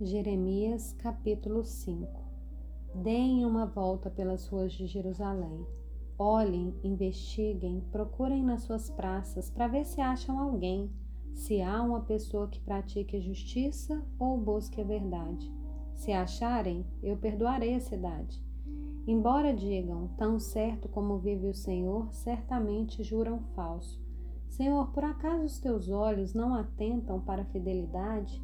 Jeremias capítulo 5 Deem uma volta pelas ruas de Jerusalém. Olhem, investiguem, procurem nas suas praças para ver se acham alguém, se há uma pessoa que pratique a justiça ou busque a verdade. Se acharem, eu perdoarei a cidade. Embora digam, tão certo como vive o Senhor, certamente juram falso. Senhor, por acaso os teus olhos não atentam para a fidelidade?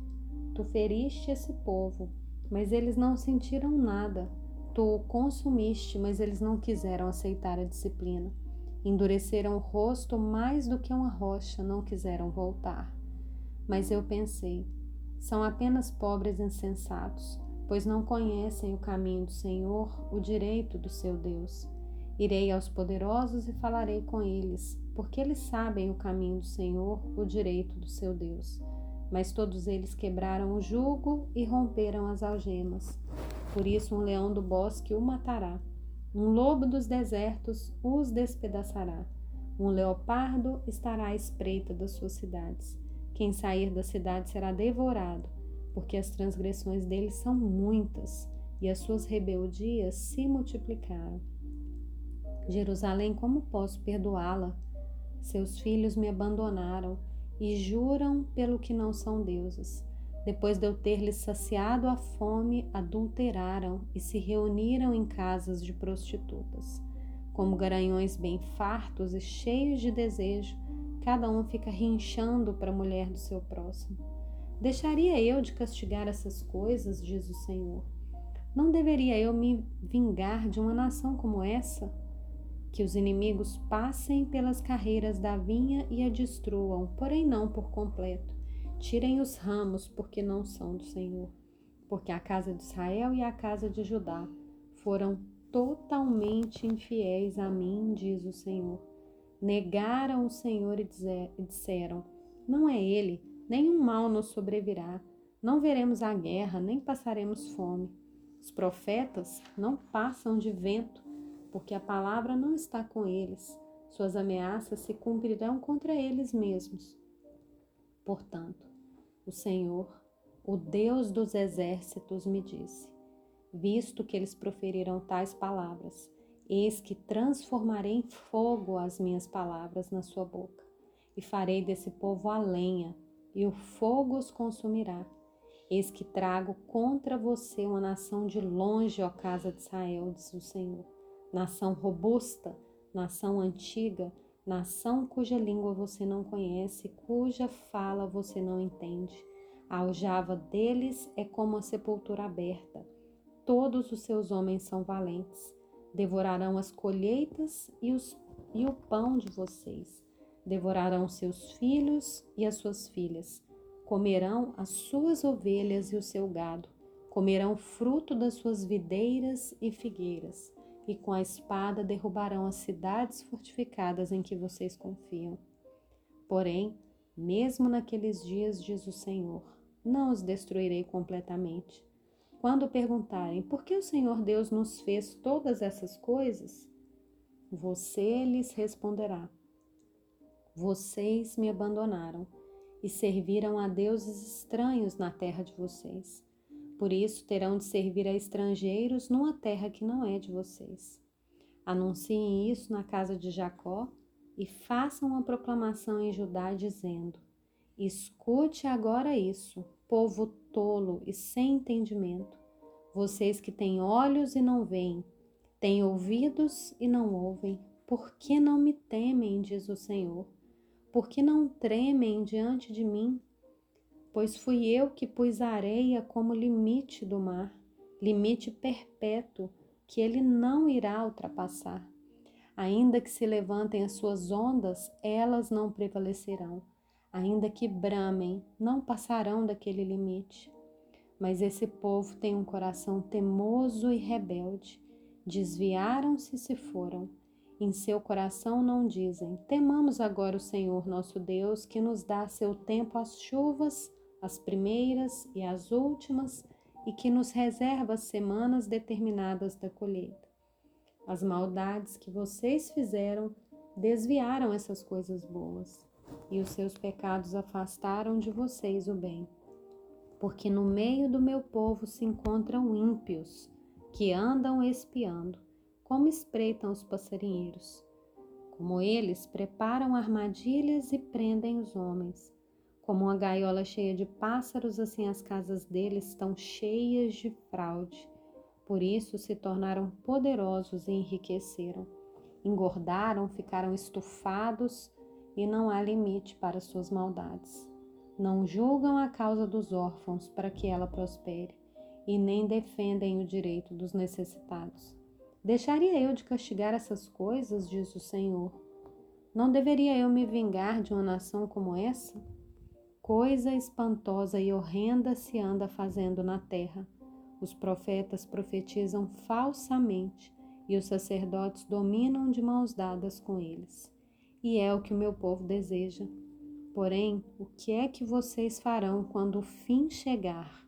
Tu feriste esse povo, mas eles não sentiram nada. Tu o consumiste, mas eles não quiseram aceitar a disciplina. Endureceram o rosto mais do que uma rocha, não quiseram voltar. Mas eu pensei: são apenas pobres insensatos, pois não conhecem o caminho do Senhor, o direito do seu Deus. Irei aos poderosos e falarei com eles, porque eles sabem o caminho do Senhor, o direito do seu Deus mas todos eles quebraram o jugo e romperam as algemas. Por isso, um leão do bosque o matará, um lobo dos desertos os despedaçará, um leopardo estará à espreita das suas cidades. Quem sair da cidade será devorado, porque as transgressões deles são muitas e as suas rebeldias se multiplicaram. Jerusalém, como posso perdoá-la? Seus filhos me abandonaram e juram pelo que não são deuses. Depois de eu ter lhes saciado a fome, adulteraram e se reuniram em casas de prostitutas. Como garanhões bem fartos e cheios de desejo, cada um fica rinchando para a mulher do seu próximo. Deixaria eu de castigar essas coisas, diz o Senhor? Não deveria eu me vingar de uma nação como essa? Que os inimigos passem pelas carreiras da vinha e a destruam, porém não por completo. Tirem os ramos, porque não são do Senhor. Porque a casa de Israel e a casa de Judá foram totalmente infiéis a mim, diz o Senhor. Negaram o Senhor e disseram: Não é ele, nenhum mal nos sobrevirá. Não veremos a guerra, nem passaremos fome. Os profetas não passam de vento porque a palavra não está com eles, suas ameaças se cumprirão contra eles mesmos. Portanto, o Senhor, o Deus dos exércitos, me disse: Visto que eles proferiram tais palavras, eis que transformarei em fogo as minhas palavras na sua boca, e farei desse povo a lenha, e o fogo os consumirá. Eis que trago contra você uma nação de longe, ó casa de Israel, diz o Senhor nação robusta, nação antiga, nação cuja língua você não conhece, cuja fala você não entende. A aljava deles é como a sepultura aberta. Todos os seus homens são valentes. Devorarão as colheitas e, os, e o pão de vocês. Devorarão seus filhos e as suas filhas. Comerão as suas ovelhas e o seu gado. Comerão fruto das suas videiras e figueiras e com a espada derrubarão as cidades fortificadas em que vocês confiam. Porém, mesmo naqueles dias, diz o Senhor, não os destruirei completamente. Quando perguntarem por que o Senhor Deus nos fez todas essas coisas, você lhes responderá: Vocês me abandonaram e serviram a deuses estranhos na terra de vocês. Por isso terão de servir a estrangeiros numa terra que não é de vocês. Anunciem isso na casa de Jacó e façam uma proclamação em Judá, dizendo: Escute agora isso, povo tolo e sem entendimento, vocês que têm olhos e não veem, têm ouvidos e não ouvem, por que não me temem, diz o Senhor? Por que não tremem diante de mim? Pois fui eu que pus a areia como limite do mar, limite perpétuo que ele não irá ultrapassar. Ainda que se levantem as suas ondas, elas não prevalecerão. Ainda que bramem, não passarão daquele limite. Mas esse povo tem um coração temoso e rebelde. Desviaram-se e se foram. Em seu coração não dizem: Temamos agora o Senhor nosso Deus, que nos dá seu tempo as chuvas as primeiras e as últimas, e que nos reserva as semanas determinadas da colheita. As maldades que vocês fizeram desviaram essas coisas boas, e os seus pecados afastaram de vocês o bem. porque no meio do meu povo se encontram ímpios que andam espiando, como espreitam os passarinheiros. Como eles preparam armadilhas e prendem os homens. Como uma gaiola cheia de pássaros, assim as casas deles estão cheias de fraude. Por isso se tornaram poderosos e enriqueceram. Engordaram, ficaram estufados e não há limite para suas maldades. Não julgam a causa dos órfãos para que ela prospere e nem defendem o direito dos necessitados. Deixaria eu de castigar essas coisas, diz o Senhor. Não deveria eu me vingar de uma nação como essa? Coisa espantosa e horrenda se anda fazendo na terra. Os profetas profetizam falsamente e os sacerdotes dominam de mãos dadas com eles. E é o que o meu povo deseja. Porém, o que é que vocês farão quando o fim chegar?